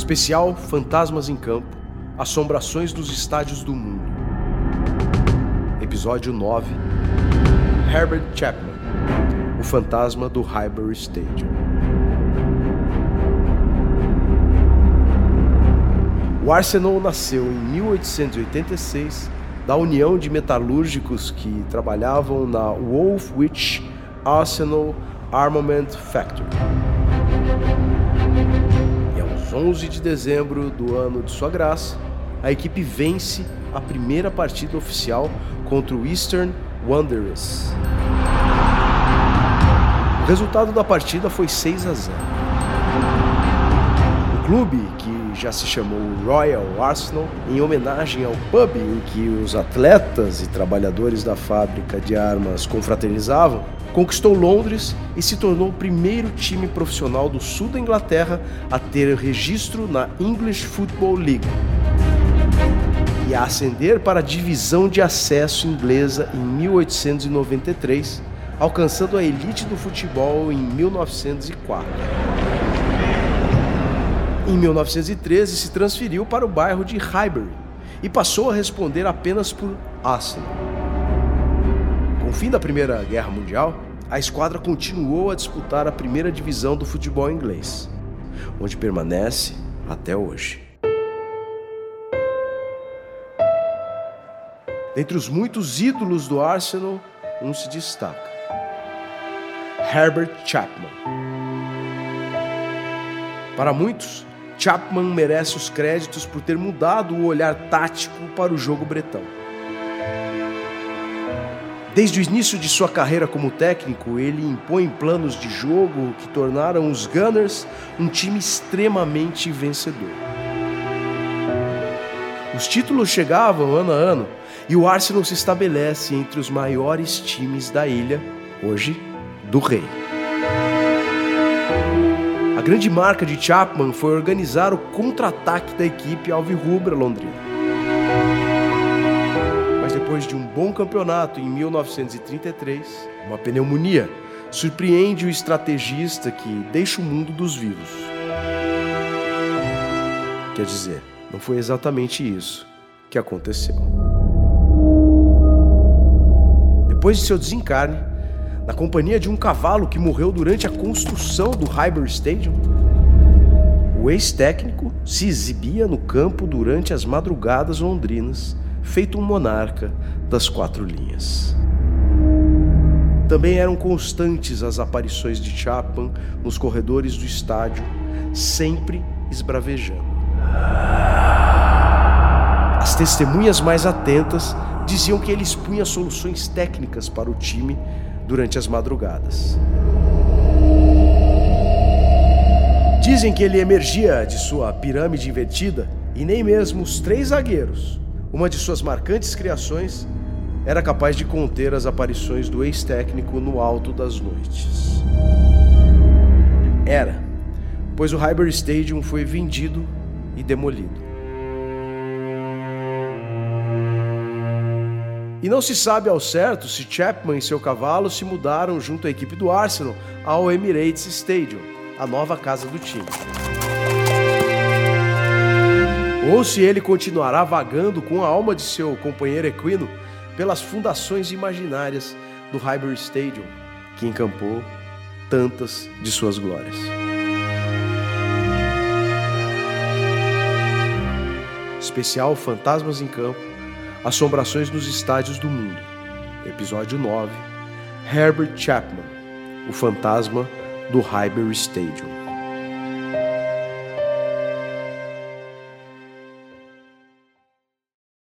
Especial Fantasmas em Campo Assombrações dos Estádios do Mundo. Episódio 9 Herbert Chapman O Fantasma do Highbury Stadium. O Arsenal nasceu em 1886 da união de metalúrgicos que trabalhavam na Wolfwich Arsenal Armament Factory. E aos 11 de dezembro do ano de sua graça, a equipe vence a primeira partida oficial contra o Eastern Wanderers. O resultado da partida foi 6 a 0. O clube, que já se chamou Royal Arsenal, em homenagem ao pub em que os atletas e trabalhadores da fábrica de armas confraternizavam, conquistou Londres e se tornou o primeiro time profissional do sul da Inglaterra a ter registro na English Football League e a ascender para a divisão de acesso inglesa em 1893, alcançando a elite do futebol em 1904. Em 1913 se transferiu para o bairro de Highbury e passou a responder apenas por Arsenal. Com o fim da Primeira Guerra Mundial, a esquadra continuou a disputar a primeira divisão do futebol inglês, onde permanece até hoje. Dentre os muitos ídolos do Arsenal, um se destaca: Herbert Chapman. Para muitos, Chapman merece os créditos por ter mudado o olhar tático para o jogo bretão. Desde o início de sua carreira como técnico, ele impõe planos de jogo que tornaram os Gunners um time extremamente vencedor. Os títulos chegavam ano a ano e o Arsenal se estabelece entre os maiores times da ilha, hoje do Rei. A grande marca de Chapman foi organizar o contra-ataque da equipe alvirrubra londrina. Mas depois de um bom campeonato em 1933, uma pneumonia surpreende o estrategista que deixa o mundo dos vivos. Quer dizer, não foi exatamente isso que aconteceu. Depois de seu desencarne, na companhia de um cavalo que morreu durante a construção do Highbury Stadium. O ex-técnico se exibia no campo durante as madrugadas londrinas, feito um monarca das quatro linhas. Também eram constantes as aparições de Chapman nos corredores do estádio, sempre esbravejando. As testemunhas mais atentas diziam que ele expunha soluções técnicas para o time durante as madrugadas. Dizem que ele emergia de sua pirâmide invertida e nem mesmo os três zagueiros, uma de suas marcantes criações, era capaz de conter as aparições do ex-técnico no alto das noites. Era, pois o Highbury Stadium foi vendido e demolido. E não se sabe ao certo se Chapman e seu cavalo se mudaram junto à equipe do Arsenal ao Emirates Stadium, a nova casa do time. Ou se ele continuará vagando com a alma de seu companheiro equino pelas fundações imaginárias do Highbury Stadium, que encampou tantas de suas glórias. Especial Fantasmas em Campo Assombrações nos Estádios do Mundo. Episódio 9. Herbert Chapman, o fantasma do Highbury Stadium.